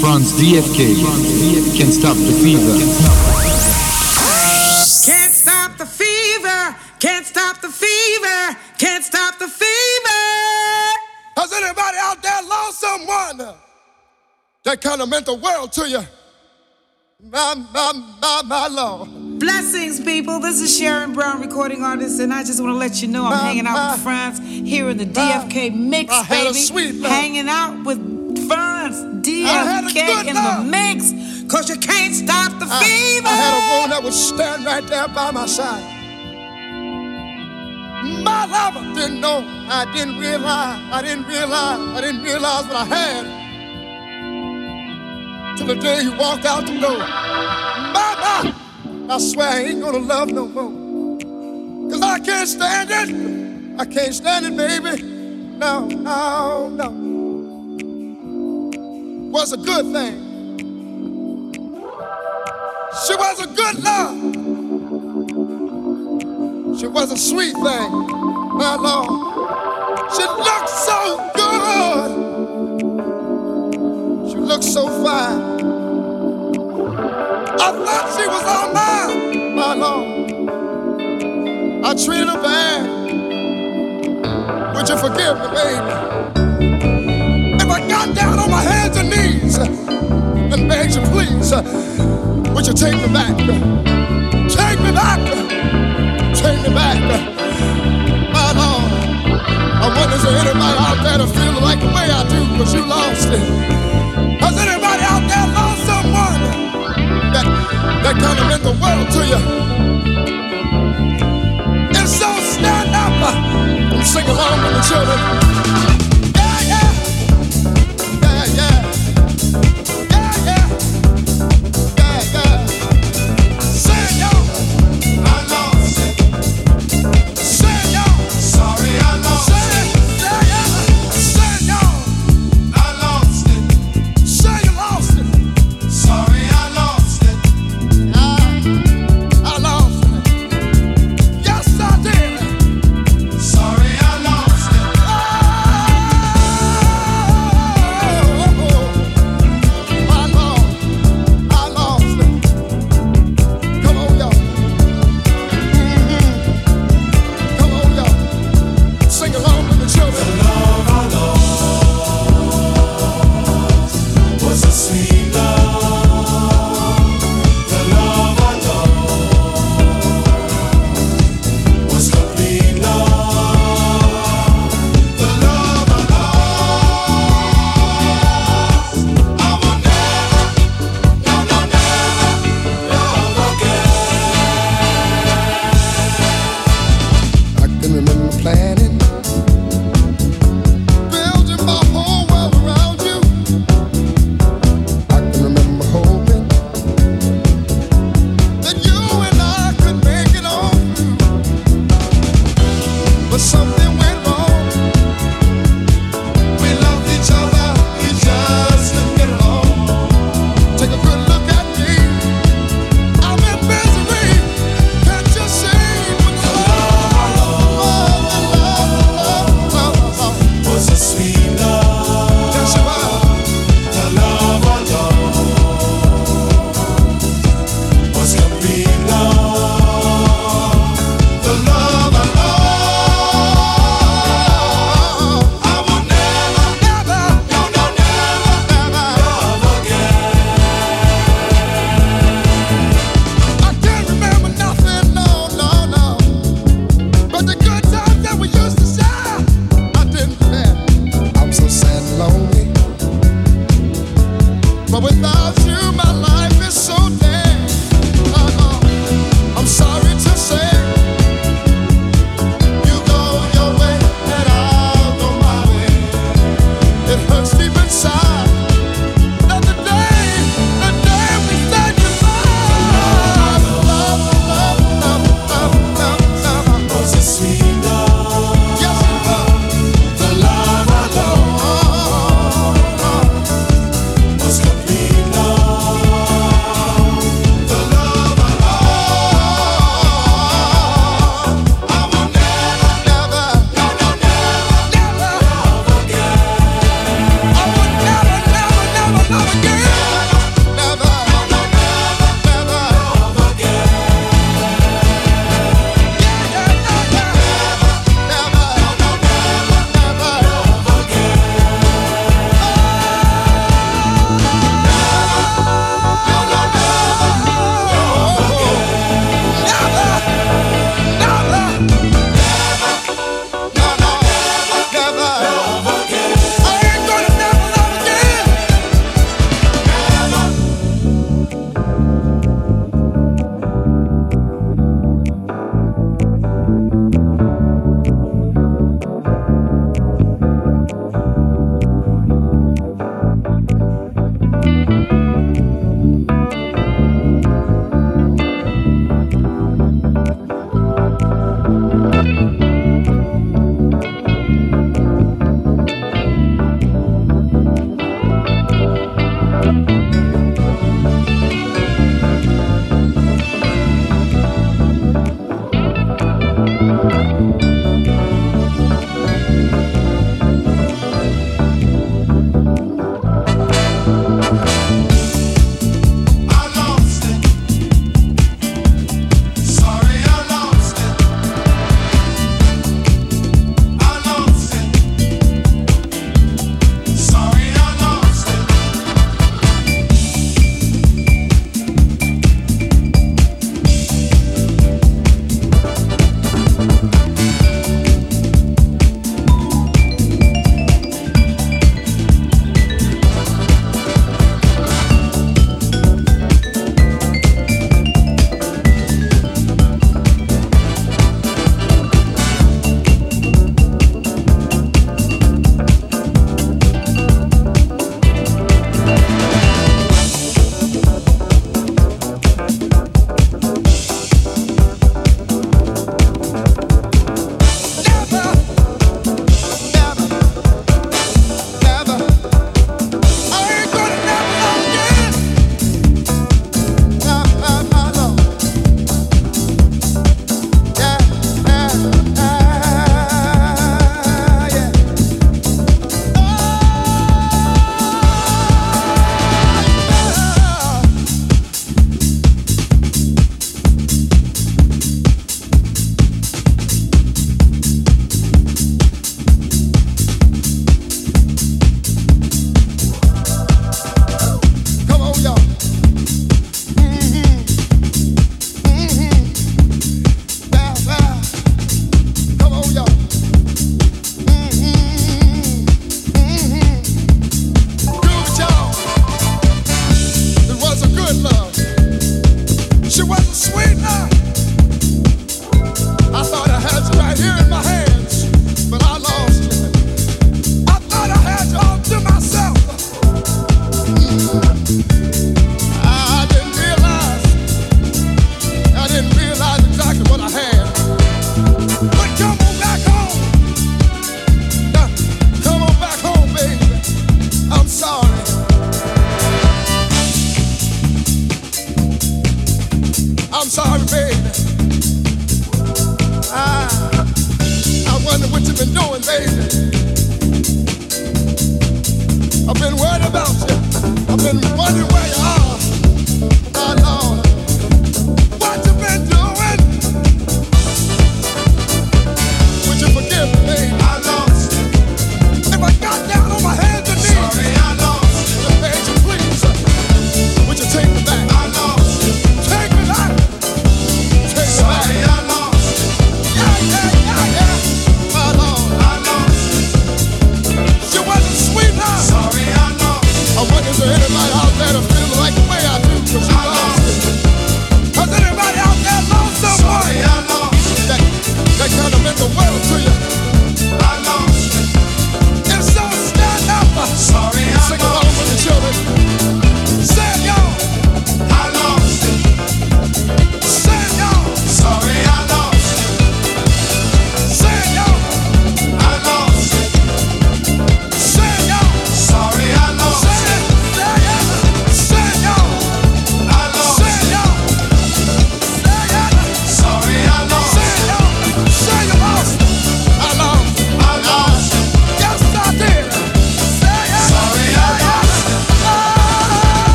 France DFK can't stop the fever. Can't stop the fever, can't stop the fever, can't stop the fever. Has anybody out there lost someone that kind of meant the world to you? My, my, my, my Lord. Blessings, people. This is Sharon Brown, recording artist, and I just want to let you know I'm My, hanging out my, with France here in the DFK mix, I had a baby. sweet love. hanging out with France, had a DFK good in love. the mix, cause you can't stop the I, fever. I had a woman that would stand right there by my side. My lover didn't know, I didn't realize, I didn't realize, I didn't realize what I had. Till the day he walked out the door. Mama, I swear I ain't gonna love no more. Cause I can't stand it. I can't stand it, baby. No, no, no. Was a good thing. She was a good love. She was a sweet thing, my Lord. She looked so good. She looked so fine. I thought she was all mine, my Lord. I treated her bad. Would you forgive me, baby? And begged you, please, uh, would you take me back? Take me back. Take me back. My Lord. I wonder is there anybody out there that feel like the way I do, because you lost it. Has anybody out there lost someone that, that kind of meant the world to you?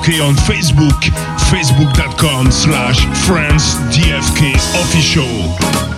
DFK on Facebook, facebook.com slash France DFK official.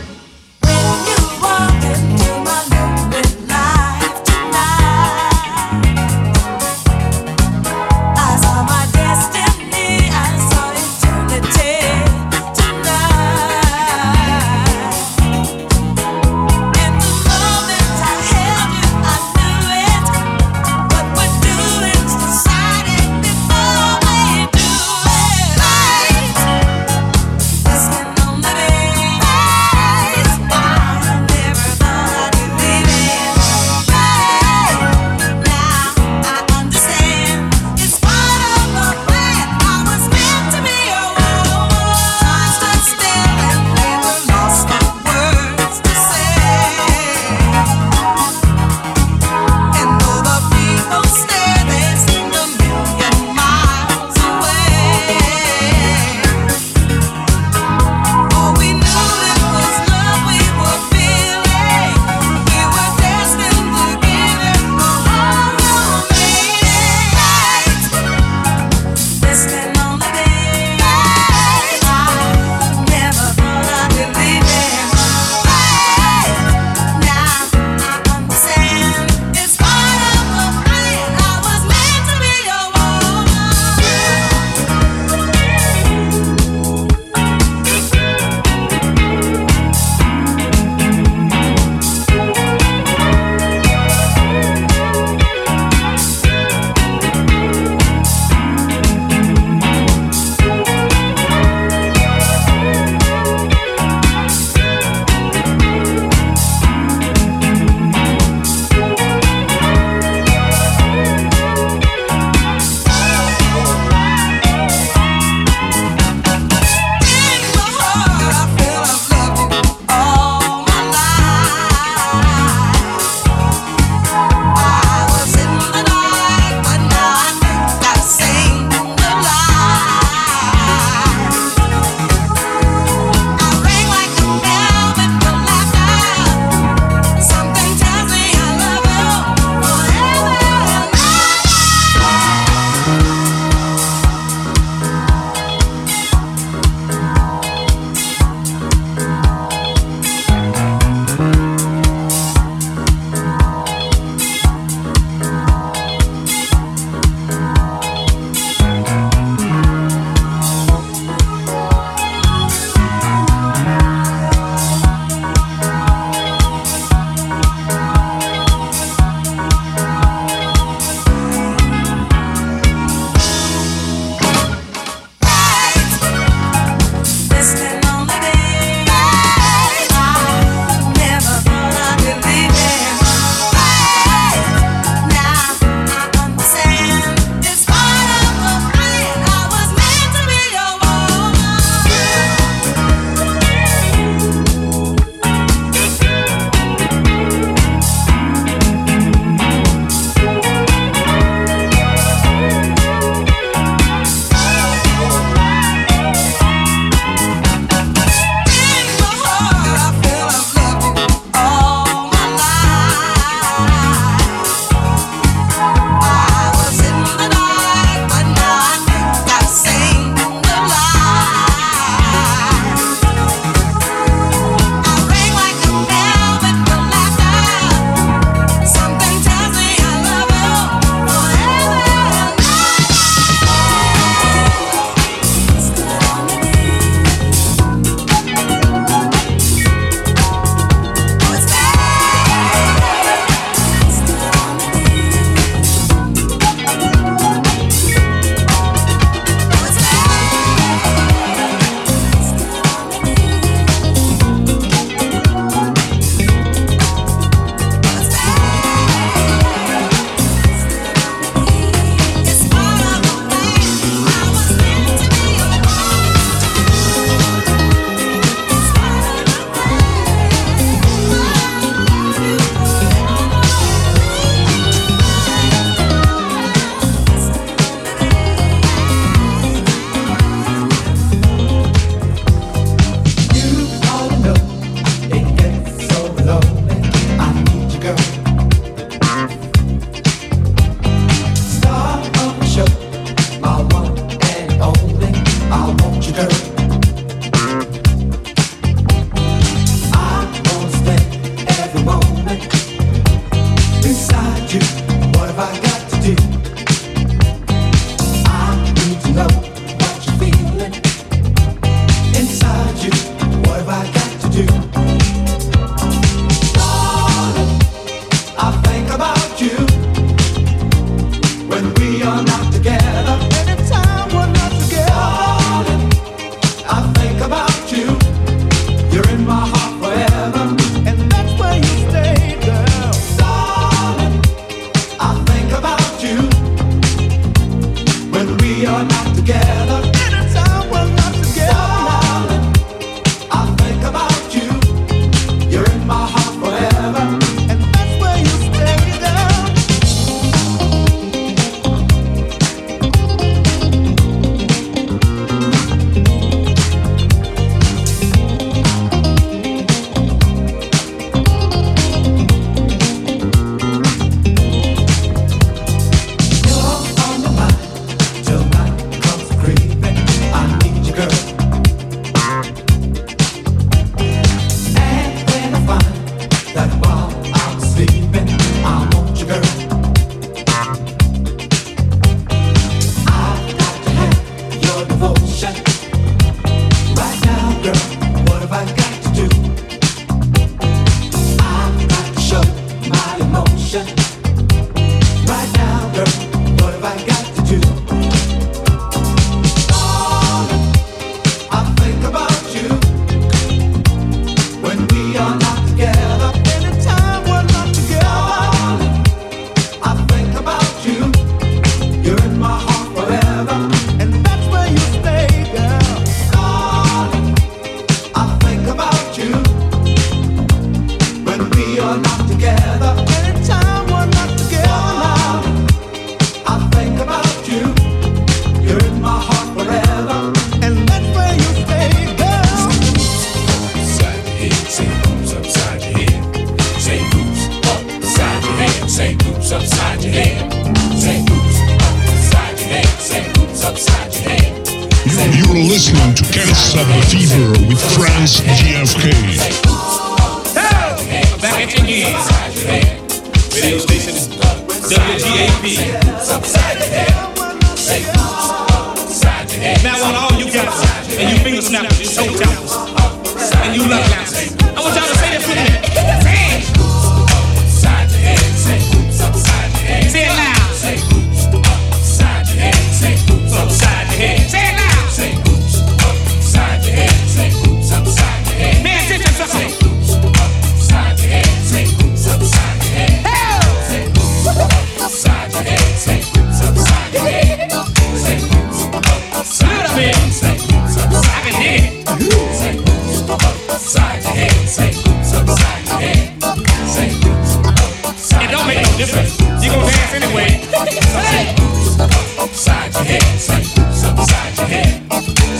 pops your head.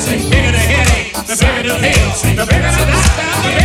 Say, bigger the headache, the bigger the pill, the bigger the doctor,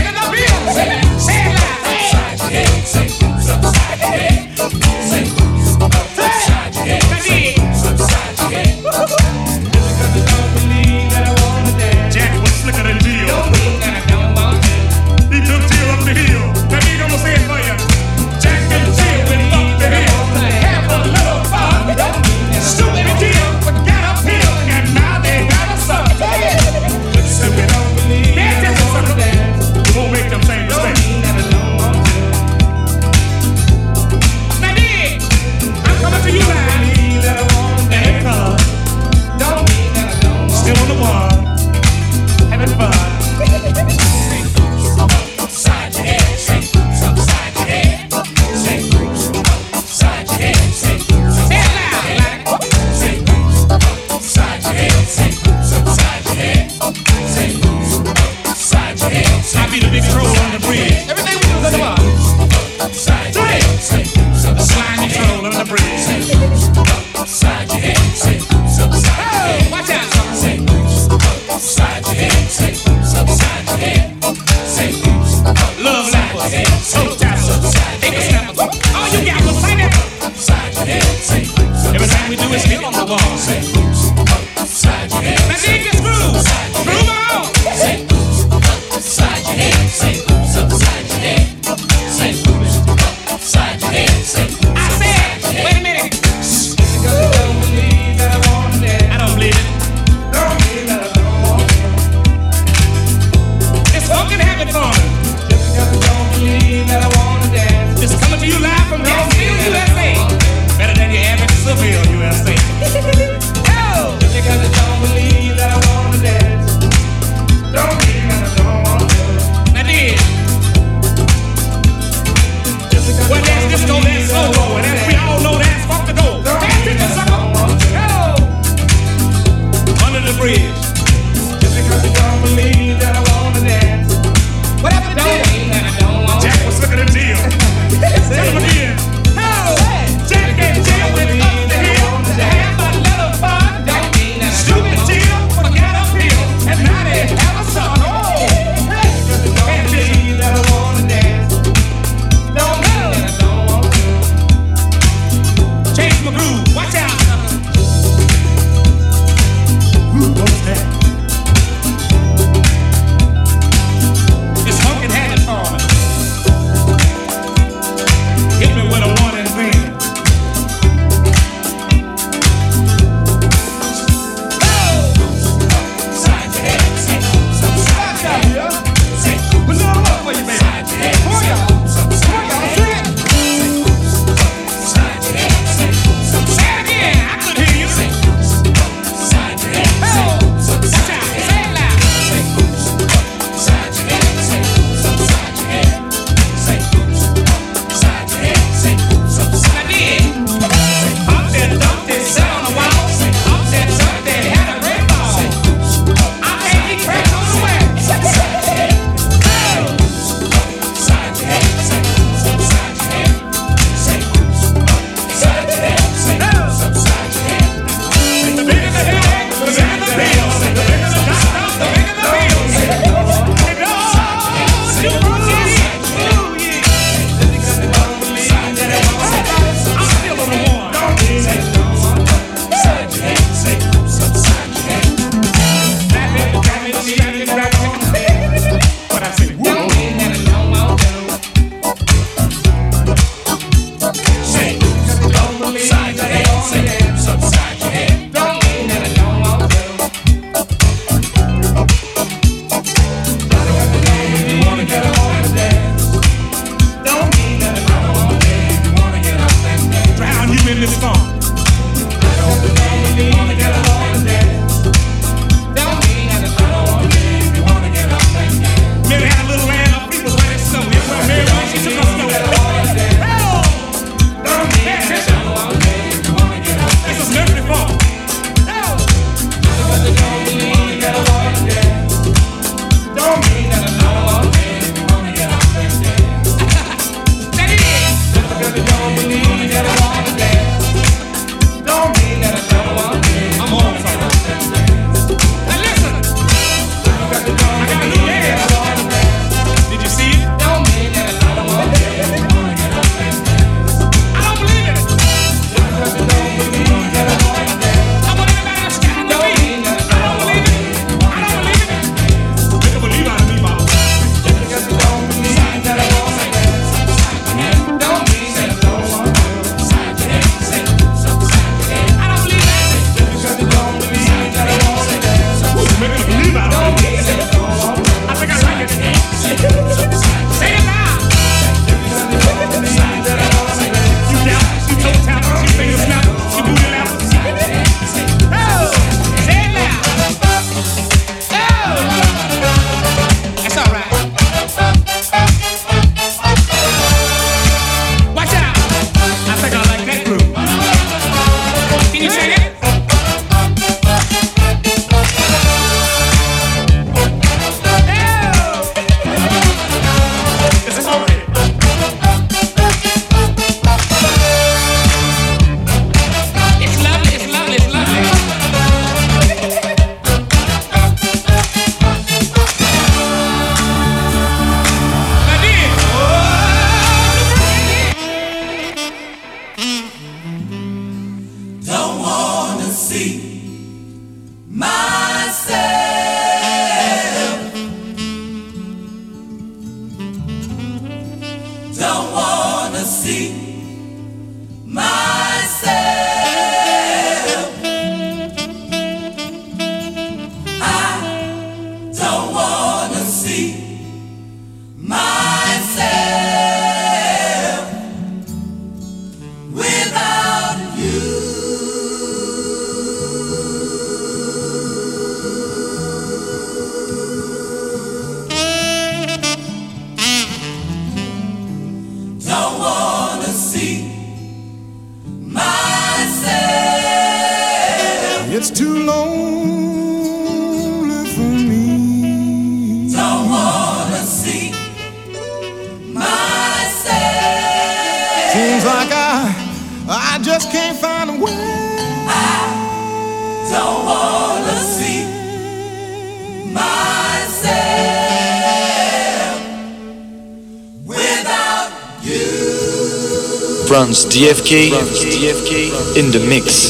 DFK, in the mix.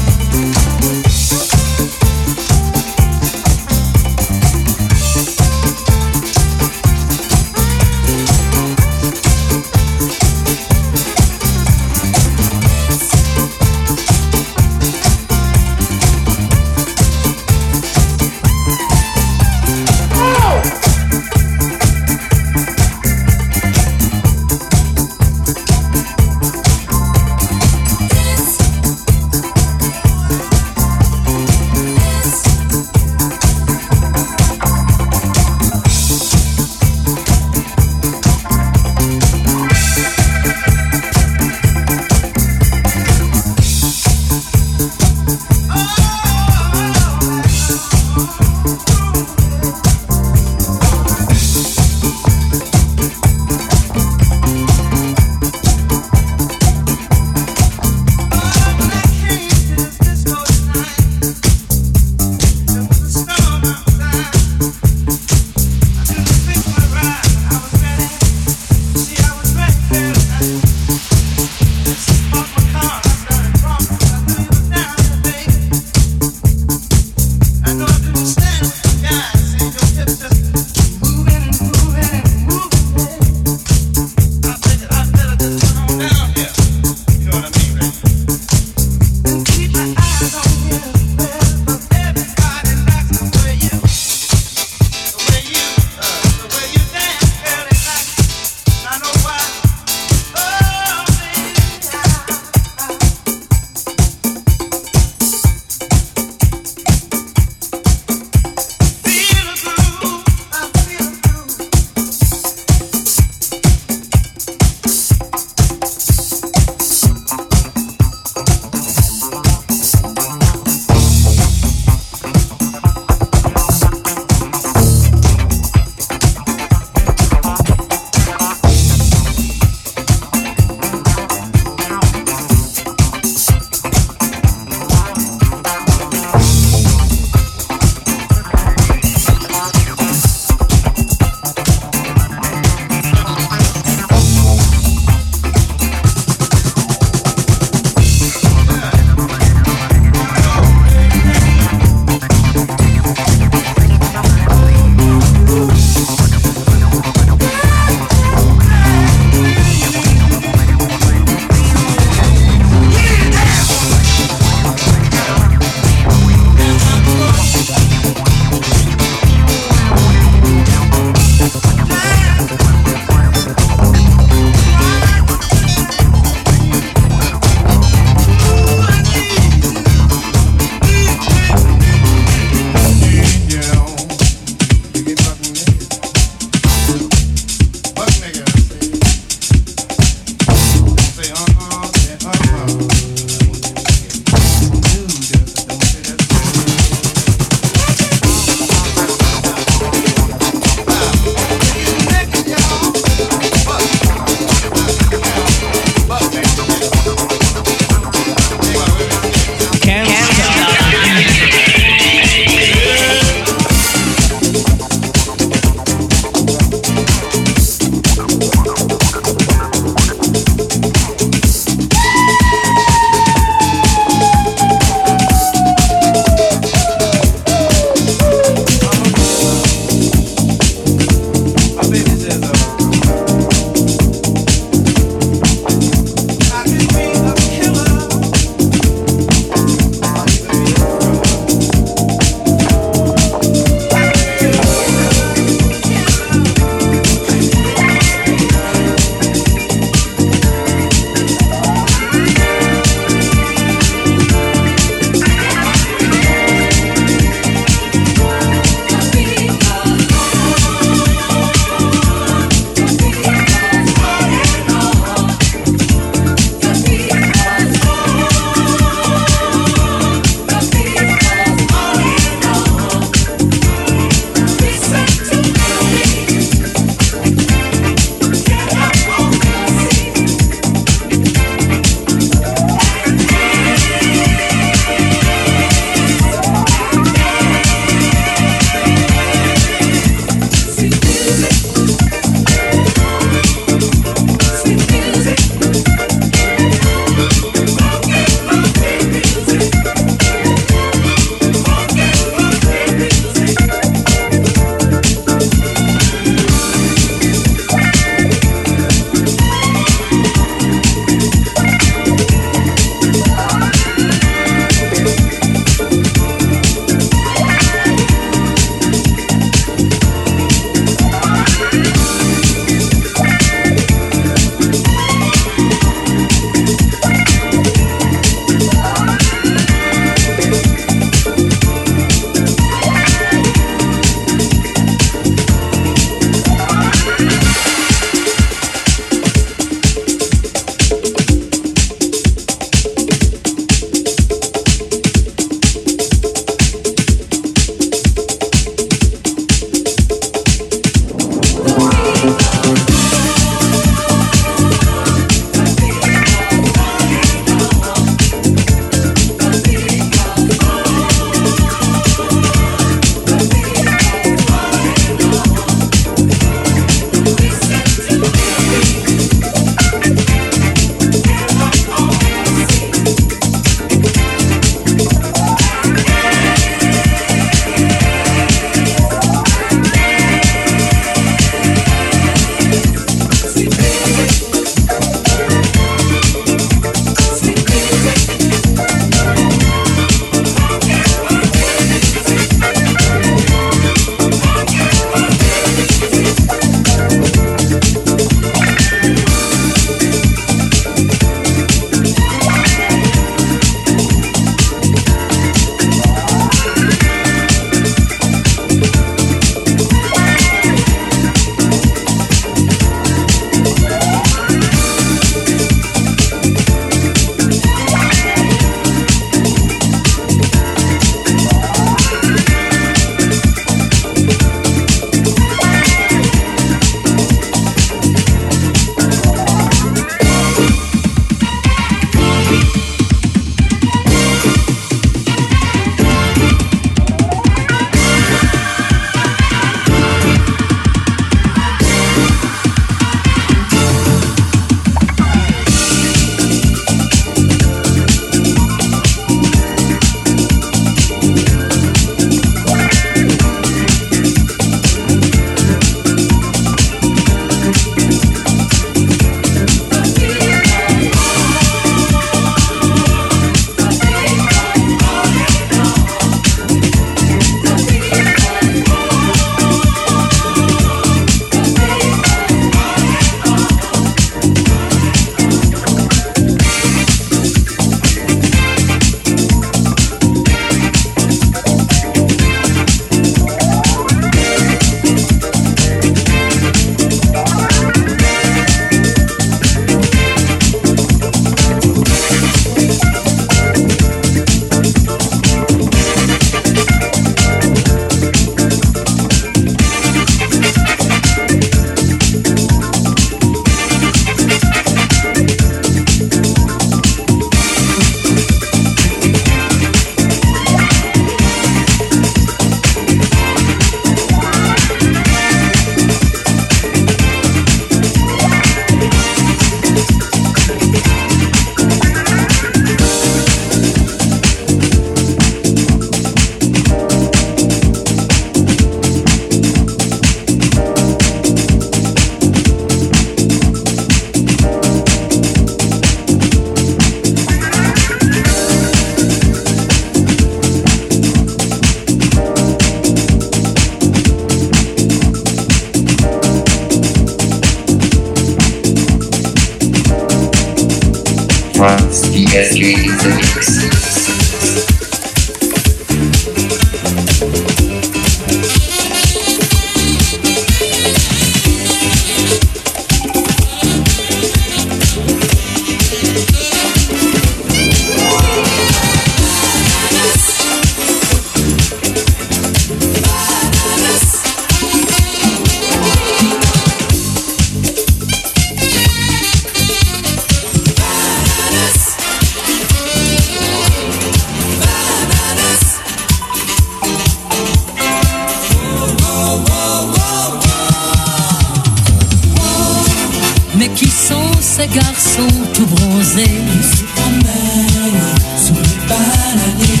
ces garçons tout bronzés. Ils se promènent sous les baladés.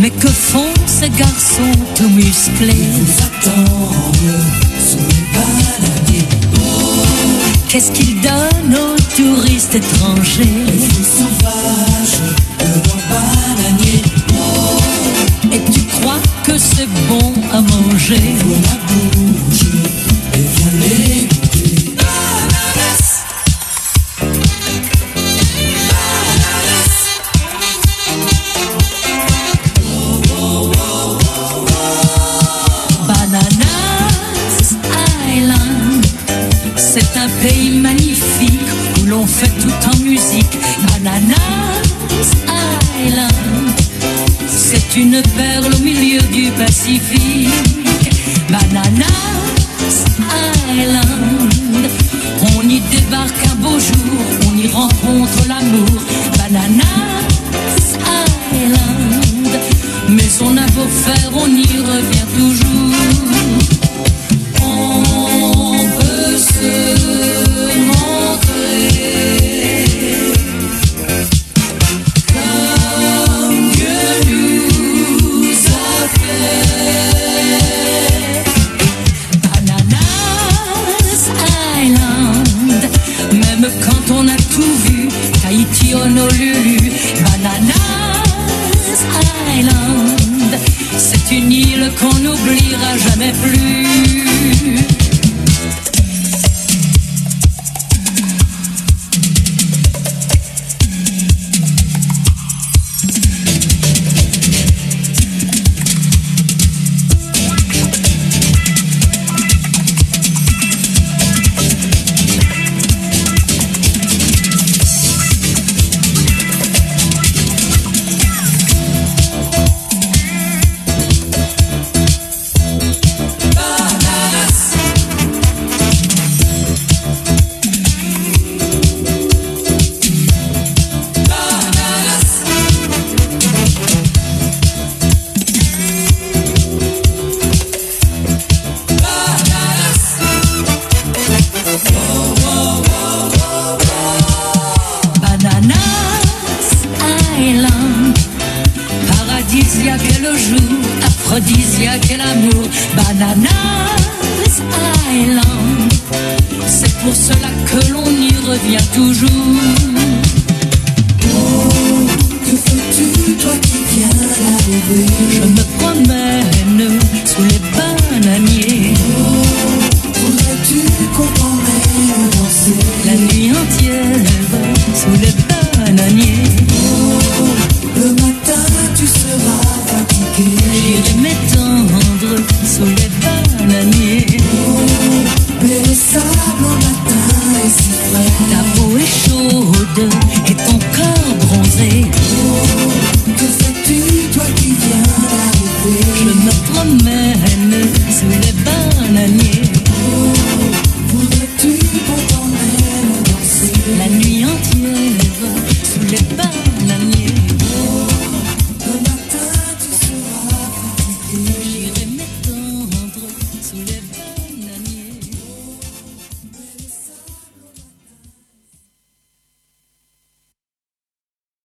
Mais que font ces garçons tout musclés? Ils vous attendent sous les baladés. Qu'est-ce qu'ils donnent aux touristes étrangers? Les filles sauvages de leur bananier. Oh. Et tu crois que c'est bon à manger?